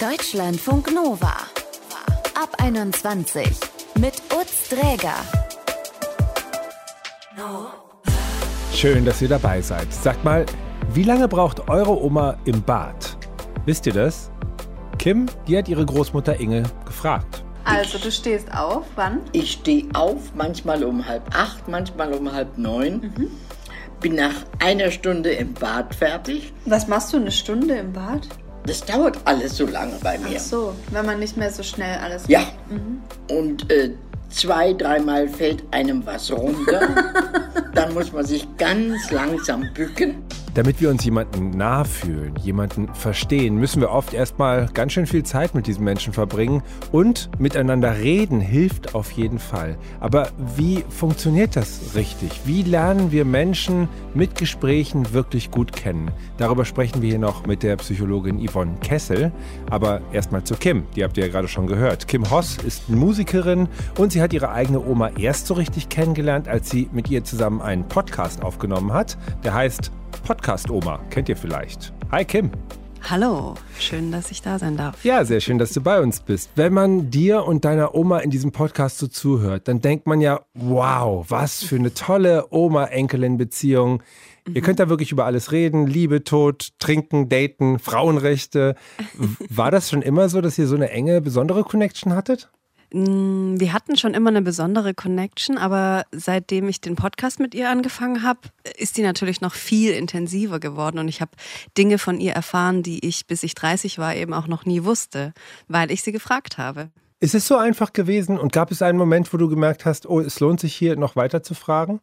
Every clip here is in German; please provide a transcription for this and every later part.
Deutschlandfunk Nova. Ab 21 mit Utz Dräger. Schön, dass ihr dabei seid. Sagt mal, wie lange braucht eure Oma im Bad? Wisst ihr das? Kim, die hat ihre Großmutter Inge gefragt. Also du stehst auf, wann? Ich stehe auf, manchmal um halb acht, manchmal um halb neun. Bin nach einer Stunde im Bad fertig. Was machst du eine Stunde im Bad? Das dauert alles so lange bei mir. Ach so, wenn man nicht mehr so schnell alles Ja. Und äh, zwei, dreimal fällt einem was runter. Dann muss man sich ganz langsam bücken. Damit wir uns jemanden nah fühlen, jemanden verstehen, müssen wir oft erstmal ganz schön viel Zeit mit diesem Menschen verbringen und miteinander reden hilft auf jeden Fall. Aber wie funktioniert das richtig? Wie lernen wir Menschen mit Gesprächen wirklich gut kennen? Darüber sprechen wir hier noch mit der Psychologin Yvonne Kessel. Aber erstmal zu Kim, die habt ihr ja gerade schon gehört. Kim Hoss ist Musikerin und sie hat ihre eigene Oma erst so richtig kennengelernt, als sie mit ihr zusammen einen Podcast aufgenommen hat. Der heißt Podcast Oma. Kennt ihr vielleicht? Hi Kim. Hallo, schön, dass ich da sein darf. Ja, sehr schön, dass du bei uns bist. Wenn man dir und deiner Oma in diesem Podcast so zuhört, dann denkt man ja, wow, was für eine tolle Oma-Enkelin-Beziehung. Ihr könnt da wirklich über alles reden, Liebe, Tod, Trinken, Daten, Frauenrechte. War das schon immer so, dass ihr so eine enge, besondere Connection hattet? Mm, Wir hatten schon immer eine besondere Connection, aber seitdem ich den Podcast mit ihr angefangen habe, ist die natürlich noch viel intensiver geworden und ich habe Dinge von ihr erfahren, die ich bis ich 30 war eben auch noch nie wusste, weil ich sie gefragt habe. Ist es so einfach gewesen und gab es einen Moment, wo du gemerkt hast, oh, es lohnt sich hier noch weiter zu fragen?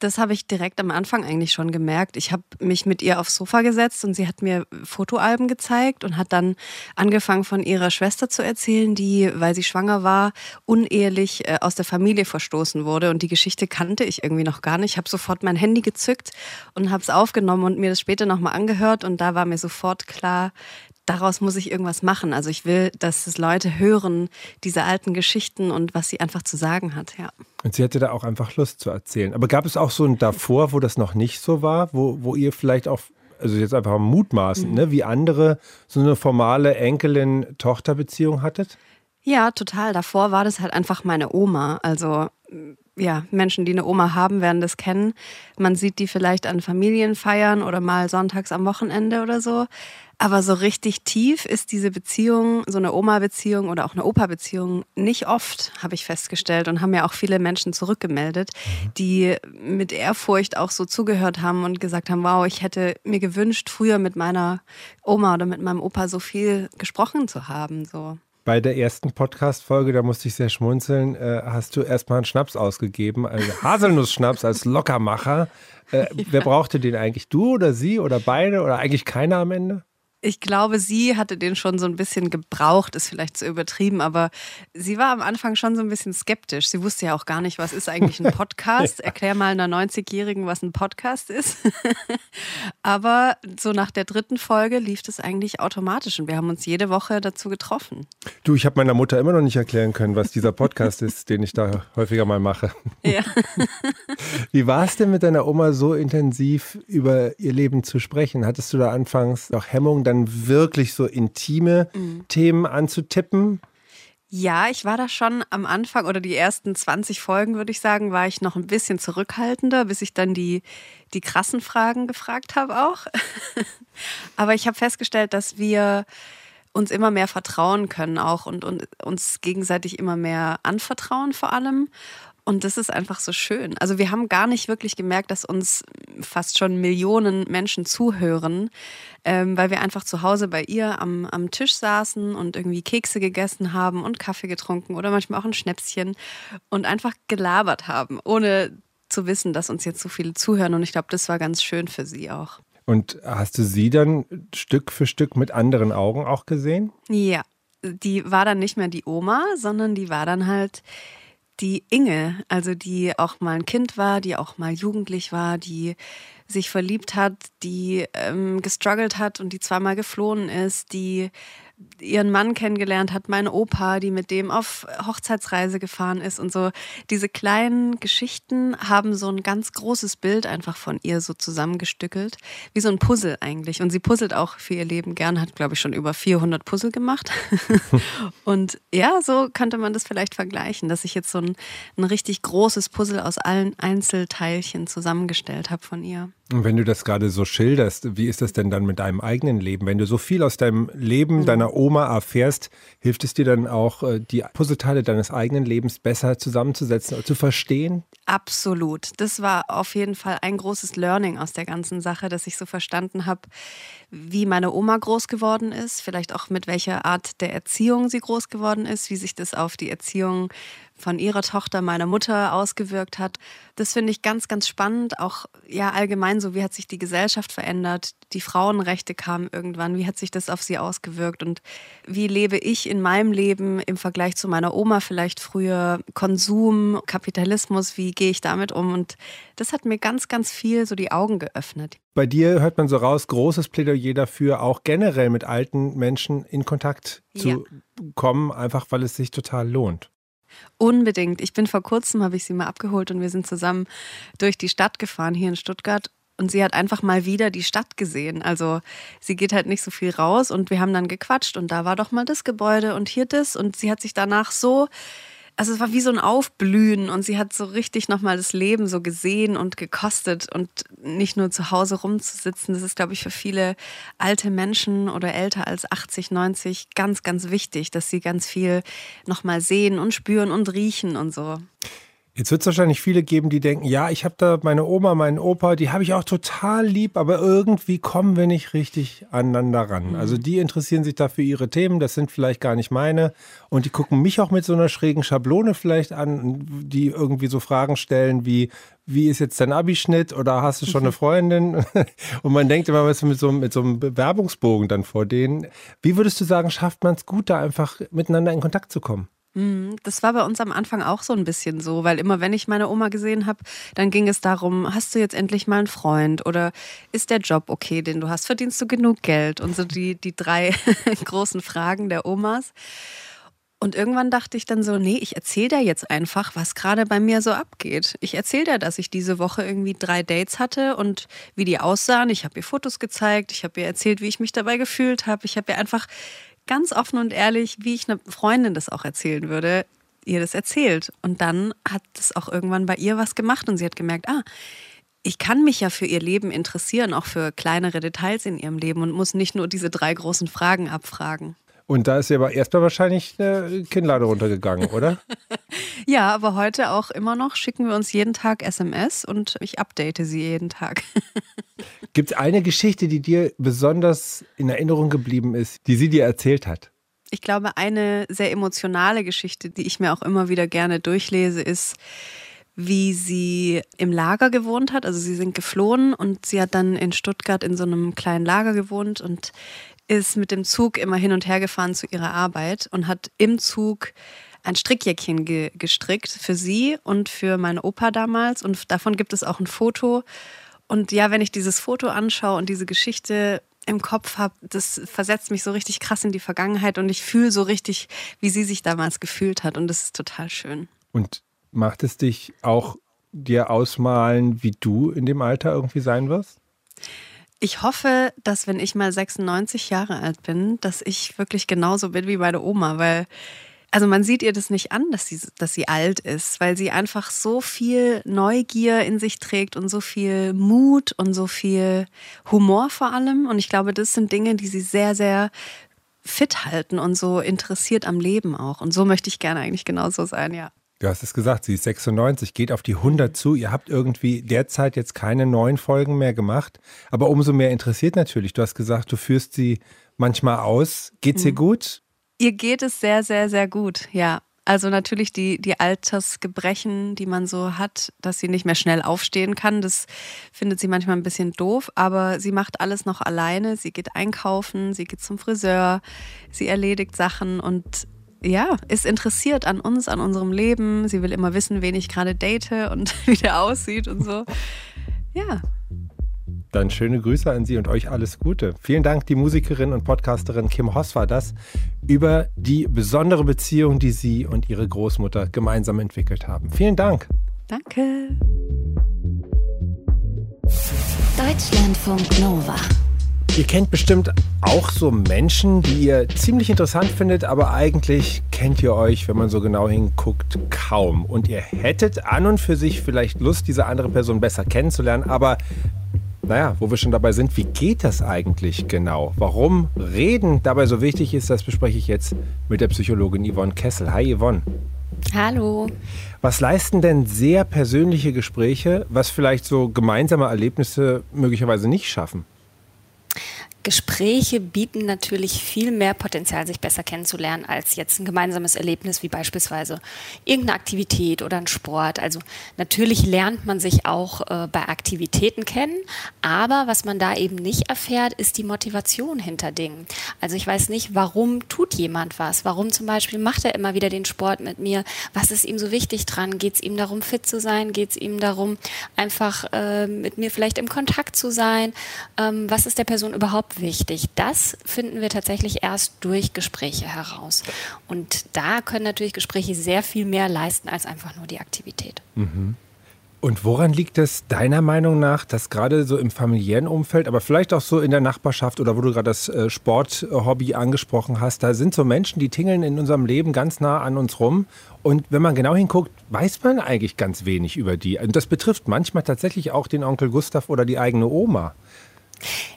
Das habe ich direkt am Anfang eigentlich schon gemerkt. Ich habe mich mit ihr aufs Sofa gesetzt und sie hat mir Fotoalben gezeigt und hat dann angefangen von ihrer Schwester zu erzählen, die, weil sie schwanger war, unehelich äh, aus der Familie verstoßen wurde. Und die Geschichte kannte ich irgendwie noch gar nicht. Ich habe sofort mein Handy gezückt und habe es aufgenommen und mir das später nochmal angehört. Und da war mir sofort klar, daraus muss ich irgendwas machen. Also ich will, dass es Leute hören, diese alten Geschichten und was sie einfach zu sagen hat, ja. Und sie hatte da auch einfach Lust zu erzählen. Aber gab es auch so ein davor, wo das noch nicht so war, wo, wo ihr vielleicht auch, also jetzt einfach mutmaßend, ne, wie andere so eine formale Enkelin-Tochter-Beziehung hattet? Ja, total. Davor war das halt einfach meine Oma. Also mm, ja, Menschen, die eine Oma haben, werden das kennen. Man sieht die vielleicht an Familienfeiern oder mal sonntags am Wochenende oder so. Aber so richtig tief ist diese Beziehung, so eine Oma-Beziehung oder auch eine Opa-Beziehung nicht oft, habe ich festgestellt. Und haben ja auch viele Menschen zurückgemeldet, die mit Ehrfurcht auch so zugehört haben und gesagt haben, wow, ich hätte mir gewünscht, früher mit meiner Oma oder mit meinem Opa so viel gesprochen zu haben. So. Bei der ersten Podcast-Folge, da musste ich sehr schmunzeln, äh, hast du erstmal einen Schnaps ausgegeben, einen Haselnuss-Schnaps als Lockermacher. Äh, Wer brauchte den eigentlich? Du oder sie oder beide oder eigentlich keiner am Ende? Ich glaube, sie hatte den schon so ein bisschen gebraucht, ist vielleicht zu übertrieben, aber sie war am Anfang schon so ein bisschen skeptisch. Sie wusste ja auch gar nicht, was ist eigentlich ein Podcast. Erklär mal einer 90-Jährigen, was ein Podcast ist. aber so nach der dritten Folge lief das eigentlich automatisch und wir haben uns jede Woche dazu getroffen. Du, ich habe meiner Mutter immer noch nicht erklären können, was dieser Podcast ist, den ich da häufiger mal mache. Ja. Wie war es denn mit deiner Oma so intensiv über ihr Leben zu sprechen? Hattest du da anfangs noch Hemmung, dann wirklich so intime Themen anzutippen? Ja, ich war da schon am Anfang oder die ersten 20 Folgen, würde ich sagen, war ich noch ein bisschen zurückhaltender, bis ich dann die, die krassen Fragen gefragt habe auch. Aber ich habe festgestellt, dass wir uns immer mehr vertrauen können auch und, und uns gegenseitig immer mehr anvertrauen vor allem. Und das ist einfach so schön. Also wir haben gar nicht wirklich gemerkt, dass uns fast schon Millionen Menschen zuhören, ähm, weil wir einfach zu Hause bei ihr am, am Tisch saßen und irgendwie Kekse gegessen haben und Kaffee getrunken oder manchmal auch ein Schnäpschen und einfach gelabert haben, ohne zu wissen, dass uns jetzt so viele zuhören. Und ich glaube, das war ganz schön für sie auch. Und hast du sie dann Stück für Stück mit anderen Augen auch gesehen? Ja, die war dann nicht mehr die Oma, sondern die war dann halt die Inge, also die auch mal ein Kind war, die auch mal jugendlich war, die sich verliebt hat, die ähm, gestruggelt hat und die zweimal geflohen ist, die ihren Mann kennengelernt hat, meine Opa, die mit dem auf Hochzeitsreise gefahren ist und so. Diese kleinen Geschichten haben so ein ganz großes Bild einfach von ihr so zusammengestückelt, wie so ein Puzzle eigentlich. Und sie puzzelt auch für ihr Leben gern, hat glaube ich schon über 400 Puzzle gemacht. und ja, so könnte man das vielleicht vergleichen, dass ich jetzt so ein, ein richtig großes Puzzle aus allen Einzelteilchen zusammengestellt habe von ihr. Und wenn du das gerade so schilderst, wie ist das denn dann mit deinem eigenen Leben? Wenn du so viel aus deinem Leben, deiner Oma erfährst, hilft es dir dann auch, äh, die Puzzleteile deines eigenen Lebens besser zusammenzusetzen und zu verstehen? Absolut. Das war auf jeden Fall ein großes Learning aus der ganzen Sache, dass ich so verstanden habe, wie meine Oma groß geworden ist, vielleicht auch mit welcher Art der Erziehung sie groß geworden ist, wie sich das auf die Erziehung von ihrer Tochter, meiner Mutter ausgewirkt hat. Das finde ich ganz, ganz spannend. Auch ja allgemein so, wie hat sich die Gesellschaft verändert? Die Frauenrechte kamen irgendwann. Wie hat sich das auf sie ausgewirkt? Und wie lebe ich in meinem Leben im Vergleich zu meiner Oma vielleicht früher? Konsum, Kapitalismus, wie gehe ich damit um? Und das hat mir ganz, ganz viel so die Augen geöffnet. Bei dir hört man so raus, großes Plädoyer dafür, auch generell mit alten Menschen in Kontakt zu ja. kommen, einfach weil es sich total lohnt. Unbedingt. Ich bin vor kurzem, habe ich sie mal abgeholt und wir sind zusammen durch die Stadt gefahren hier in Stuttgart. Und sie hat einfach mal wieder die Stadt gesehen. Also sie geht halt nicht so viel raus und wir haben dann gequatscht und da war doch mal das Gebäude und hier das. Und sie hat sich danach so also es war wie so ein Aufblühen und sie hat so richtig nochmal das Leben so gesehen und gekostet und nicht nur zu Hause rumzusitzen. Das ist, glaube ich, für viele alte Menschen oder älter als 80, 90 ganz, ganz wichtig, dass sie ganz viel nochmal sehen und spüren und riechen und so. Jetzt wird es wahrscheinlich viele geben, die denken, ja, ich habe da meine Oma, meinen Opa, die habe ich auch total lieb, aber irgendwie kommen wir nicht richtig aneinander ran. Mhm. Also die interessieren sich da für ihre Themen, das sind vielleicht gar nicht meine. Und die gucken mich auch mit so einer schrägen Schablone vielleicht an, die irgendwie so Fragen stellen wie, wie ist jetzt dein Abischnitt oder hast du schon eine Freundin? Und man denkt immer, was mit so, mit so einem Bewerbungsbogen dann vor denen. Wie würdest du sagen, schafft man es gut, da einfach miteinander in Kontakt zu kommen? Mhm, das war bei uns am Anfang auch so ein bisschen so, weil immer wenn ich meine Oma gesehen habe, dann ging es darum, hast du jetzt endlich mal einen Freund oder ist der Job okay, den du hast, verdienst du genug Geld und so die, die drei großen Fragen der Omas. Und irgendwann dachte ich dann so, nee, ich erzähle dir jetzt einfach, was gerade bei mir so abgeht. Ich erzähle dir, dass ich diese Woche irgendwie drei Dates hatte und wie die aussahen. Ich habe ihr Fotos gezeigt, ich habe ihr erzählt, wie ich mich dabei gefühlt habe. Ich habe ihr einfach ganz offen und ehrlich, wie ich einer Freundin das auch erzählen würde, ihr das erzählt. Und dann hat es auch irgendwann bei ihr was gemacht und sie hat gemerkt, ah, ich kann mich ja für ihr Leben interessieren, auch für kleinere Details in ihrem Leben und muss nicht nur diese drei großen Fragen abfragen. Und da ist ja aber erstmal wahrscheinlich eine Kinnlade runtergegangen, oder? ja, aber heute auch immer noch schicken wir uns jeden Tag SMS und ich update sie jeden Tag. Gibt es eine Geschichte, die dir besonders in Erinnerung geblieben ist, die sie dir erzählt hat? Ich glaube, eine sehr emotionale Geschichte, die ich mir auch immer wieder gerne durchlese, ist, wie sie im Lager gewohnt hat. Also sie sind geflohen und sie hat dann in Stuttgart in so einem kleinen Lager gewohnt und ist mit dem Zug immer hin und her gefahren zu ihrer Arbeit und hat im Zug ein Strickjäckchen ge gestrickt für sie und für meinen Opa damals. Und davon gibt es auch ein Foto. Und ja, wenn ich dieses Foto anschaue und diese Geschichte im Kopf habe, das versetzt mich so richtig krass in die Vergangenheit und ich fühle so richtig, wie sie sich damals gefühlt hat. Und das ist total schön. Und macht es dich auch dir ausmalen, wie du in dem Alter irgendwie sein wirst? Ich hoffe, dass wenn ich mal 96 Jahre alt bin, dass ich wirklich genauso bin wie meine Oma, weil also man sieht ihr das nicht an, dass sie, dass sie alt ist, weil sie einfach so viel Neugier in sich trägt und so viel Mut und so viel Humor vor allem. Und ich glaube, das sind Dinge, die sie sehr, sehr fit halten und so interessiert am Leben auch. Und so möchte ich gerne eigentlich genauso sein, ja. Du hast es gesagt, sie ist 96, geht auf die 100 zu. Ihr habt irgendwie derzeit jetzt keine neuen Folgen mehr gemacht, aber umso mehr interessiert natürlich. Du hast gesagt, du führst sie manchmal aus. Geht's ihr mhm. gut? Ihr geht es sehr, sehr, sehr gut, ja. Also natürlich die, die Altersgebrechen, die man so hat, dass sie nicht mehr schnell aufstehen kann, das findet sie manchmal ein bisschen doof, aber sie macht alles noch alleine. Sie geht einkaufen, sie geht zum Friseur, sie erledigt Sachen und ja, ist interessiert an uns, an unserem Leben. Sie will immer wissen, wen ich gerade date und wie der aussieht und so. Ja. Dann schöne Grüße an Sie und euch alles Gute. Vielen Dank, die Musikerin und Podcasterin Kim Hoss war das, über die besondere Beziehung, die Sie und Ihre Großmutter gemeinsam entwickelt haben. Vielen Dank. Danke. Deutschlandfunk Nova. Ihr kennt bestimmt auch so Menschen, die ihr ziemlich interessant findet, aber eigentlich kennt ihr euch, wenn man so genau hinguckt, kaum. Und ihr hättet an und für sich vielleicht Lust, diese andere Person besser kennenzulernen, aber naja, wo wir schon dabei sind, wie geht das eigentlich genau? Warum Reden dabei so wichtig ist, das bespreche ich jetzt mit der Psychologin Yvonne Kessel. Hi Yvonne. Hallo. Was leisten denn sehr persönliche Gespräche, was vielleicht so gemeinsame Erlebnisse möglicherweise nicht schaffen? Gespräche bieten natürlich viel mehr Potenzial, sich besser kennenzulernen, als jetzt ein gemeinsames Erlebnis wie beispielsweise irgendeine Aktivität oder ein Sport. Also natürlich lernt man sich auch äh, bei Aktivitäten kennen, aber was man da eben nicht erfährt, ist die Motivation hinter Dingen. Also ich weiß nicht, warum tut jemand was? Warum zum Beispiel macht er immer wieder den Sport mit mir? Was ist ihm so wichtig dran? Geht es ihm darum, fit zu sein? Geht es ihm darum, einfach äh, mit mir vielleicht im Kontakt zu sein? Ähm, was ist der Person überhaupt wichtig. Das finden wir tatsächlich erst durch Gespräche heraus. Und da können natürlich Gespräche sehr viel mehr leisten als einfach nur die Aktivität. Mhm. Und woran liegt es deiner Meinung nach, dass gerade so im familiären Umfeld, aber vielleicht auch so in der Nachbarschaft oder wo du gerade das äh, Sporthobby angesprochen hast, da sind so Menschen, die tingeln in unserem Leben ganz nah an uns rum. Und wenn man genau hinguckt, weiß man eigentlich ganz wenig über die. Und das betrifft manchmal tatsächlich auch den Onkel Gustav oder die eigene Oma.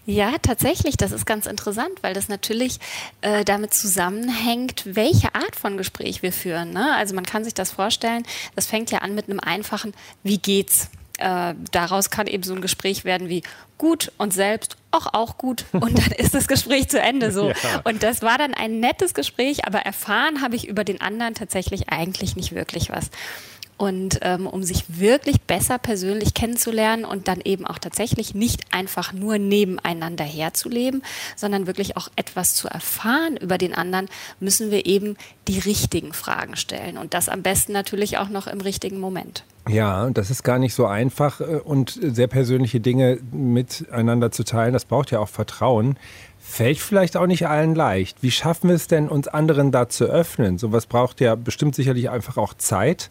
Ja, tatsächlich, das ist ganz interessant, weil das natürlich äh, damit zusammenhängt, welche Art von Gespräch wir führen. Ne? Also man kann sich das vorstellen, das fängt ja an mit einem einfachen Wie geht's? Äh, daraus kann eben so ein Gespräch werden wie gut und selbst auch auch gut und dann ist das Gespräch zu Ende so. Ja. Und das war dann ein nettes Gespräch, aber erfahren habe ich über den anderen tatsächlich eigentlich nicht wirklich was. Und ähm, um sich wirklich besser persönlich kennenzulernen und dann eben auch tatsächlich nicht einfach nur nebeneinander herzuleben, sondern wirklich auch etwas zu erfahren über den anderen, müssen wir eben die richtigen Fragen stellen. Und das am besten natürlich auch noch im richtigen Moment. Ja, das ist gar nicht so einfach äh, und sehr persönliche Dinge miteinander zu teilen, das braucht ja auch Vertrauen. Fällt vielleicht auch nicht allen leicht. Wie schaffen wir es denn, uns anderen da zu öffnen? Sowas braucht ja bestimmt sicherlich einfach auch Zeit.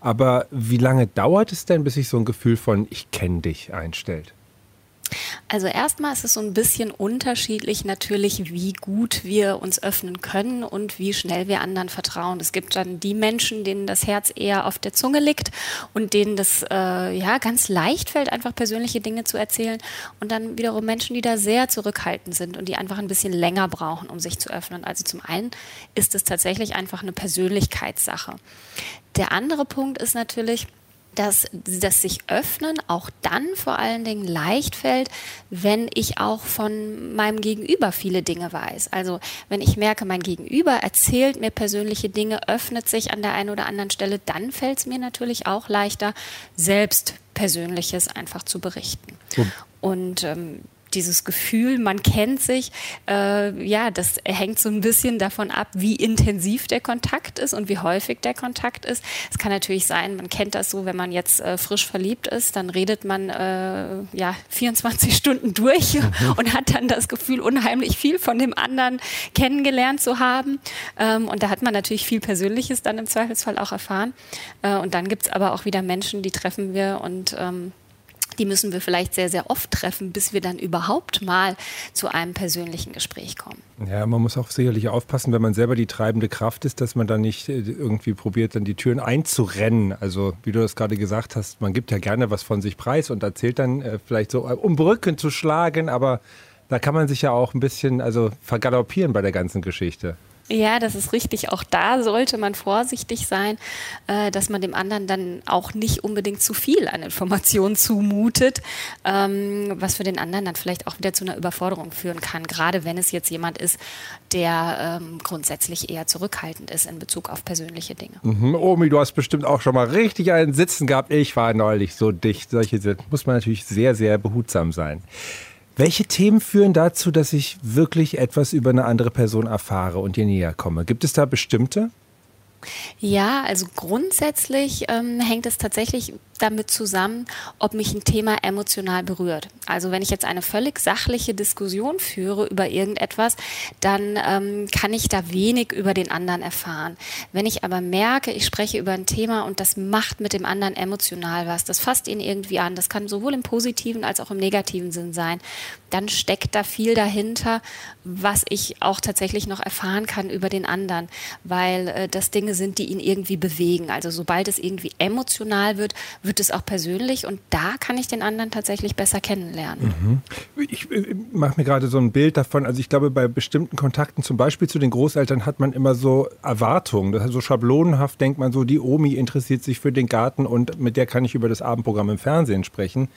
Aber wie lange dauert es denn, bis sich so ein Gefühl von Ich kenne dich einstellt? Also erstmal ist es so ein bisschen unterschiedlich natürlich, wie gut wir uns öffnen können und wie schnell wir anderen vertrauen. Es gibt dann die Menschen, denen das Herz eher auf der Zunge liegt und denen das äh, ja ganz leicht fällt, einfach persönliche Dinge zu erzählen. Und dann wiederum Menschen, die da sehr zurückhaltend sind und die einfach ein bisschen länger brauchen, um sich zu öffnen. Also zum einen ist es tatsächlich einfach eine Persönlichkeitssache. Der andere Punkt ist natürlich, dass das sich öffnen auch dann vor allen Dingen leicht fällt, wenn ich auch von meinem Gegenüber viele Dinge weiß. Also wenn ich merke, mein Gegenüber erzählt mir persönliche Dinge, öffnet sich an der einen oder anderen Stelle, dann fällt es mir natürlich auch leichter, selbst Persönliches einfach zu berichten. Und ähm, dieses Gefühl, man kennt sich, äh, ja, das hängt so ein bisschen davon ab, wie intensiv der Kontakt ist und wie häufig der Kontakt ist. Es kann natürlich sein, man kennt das so, wenn man jetzt äh, frisch verliebt ist, dann redet man äh, ja 24 Stunden durch mhm. und hat dann das Gefühl, unheimlich viel von dem anderen kennengelernt zu haben. Ähm, und da hat man natürlich viel Persönliches dann im Zweifelsfall auch erfahren. Äh, und dann gibt es aber auch wieder Menschen, die treffen wir und ähm, die müssen wir vielleicht sehr, sehr oft treffen, bis wir dann überhaupt mal zu einem persönlichen Gespräch kommen. Ja, man muss auch sicherlich aufpassen, wenn man selber die treibende Kraft ist, dass man dann nicht äh, irgendwie probiert, dann die Türen einzurennen. Also, wie du das gerade gesagt hast, man gibt ja gerne was von sich preis und erzählt dann äh, vielleicht so, äh, um Brücken zu schlagen, aber da kann man sich ja auch ein bisschen also vergaloppieren bei der ganzen Geschichte. Ja, das ist richtig. Auch da sollte man vorsichtig sein, äh, dass man dem anderen dann auch nicht unbedingt zu viel an Informationen zumutet, ähm, was für den anderen dann vielleicht auch wieder zu einer Überforderung führen kann, gerade wenn es jetzt jemand ist, der ähm, grundsätzlich eher zurückhaltend ist in Bezug auf persönliche Dinge. Mhm. Omi, du hast bestimmt auch schon mal richtig einen Sitzen gehabt. Ich war neulich so dicht. Solche muss man natürlich sehr, sehr behutsam sein. Welche Themen führen dazu, dass ich wirklich etwas über eine andere Person erfahre und ihr näher komme? Gibt es da bestimmte? Ja, also grundsätzlich ähm, hängt es tatsächlich damit zusammen, ob mich ein Thema emotional berührt. Also wenn ich jetzt eine völlig sachliche Diskussion führe über irgendetwas, dann ähm, kann ich da wenig über den anderen erfahren. Wenn ich aber merke, ich spreche über ein Thema und das macht mit dem anderen emotional was, das fasst ihn irgendwie an, das kann sowohl im positiven als auch im negativen Sinn sein, dann steckt da viel dahinter, was ich auch tatsächlich noch erfahren kann über den anderen, weil äh, das Dinge sind, die ihn irgendwie bewegen. Also sobald es irgendwie emotional wird, wird es auch persönlich und da kann ich den anderen tatsächlich besser kennenlernen. Mhm. Ich, ich mache mir gerade so ein Bild davon. Also ich glaube, bei bestimmten Kontakten, zum Beispiel zu den Großeltern, hat man immer so Erwartungen. Das heißt, so schablonenhaft denkt man so, die Omi interessiert sich für den Garten und mit der kann ich über das Abendprogramm im Fernsehen sprechen.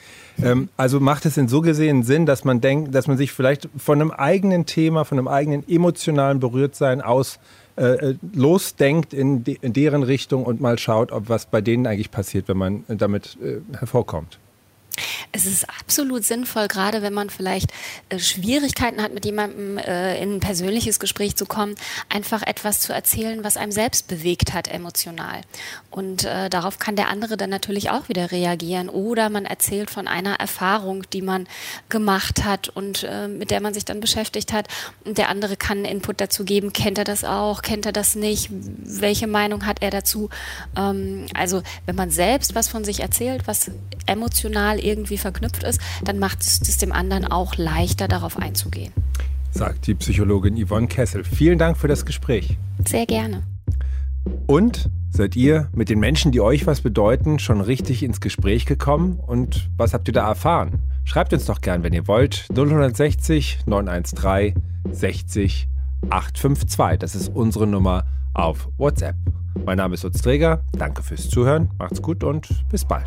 Ähm, also macht es in so gesehen Sinn, dass man denkt, dass man sich vielleicht von einem eigenen Thema, von einem eigenen emotionalen Berührtsein aus äh, äh, losdenkt in, de, in, deren Richtung und mal schaut, ob was bei denen eigentlich passiert, wenn man damit äh, hervorkommt. Es ist absolut sinnvoll, gerade wenn man vielleicht äh, Schwierigkeiten hat, mit jemandem äh, in ein persönliches Gespräch zu kommen, einfach etwas zu erzählen, was einem selbst bewegt hat emotional. Und äh, darauf kann der andere dann natürlich auch wieder reagieren. Oder man erzählt von einer Erfahrung, die man gemacht hat und äh, mit der man sich dann beschäftigt hat. Und der andere kann Input dazu geben. Kennt er das auch? Kennt er das nicht? Welche Meinung hat er dazu? Ähm, also wenn man selbst was von sich erzählt, was emotional irgendwie verknüpft ist, dann macht es das dem anderen auch leichter, darauf einzugehen. Sagt die Psychologin Yvonne Kessel. Vielen Dank für das Gespräch. Sehr gerne. Und seid ihr mit den Menschen, die euch was bedeuten, schon richtig ins Gespräch gekommen? Und was habt ihr da erfahren? Schreibt uns doch gern, wenn ihr wollt. 060 913 60 852. Das ist unsere Nummer auf WhatsApp. Mein Name ist Lutz Träger. Danke fürs Zuhören. Macht's gut und bis bald.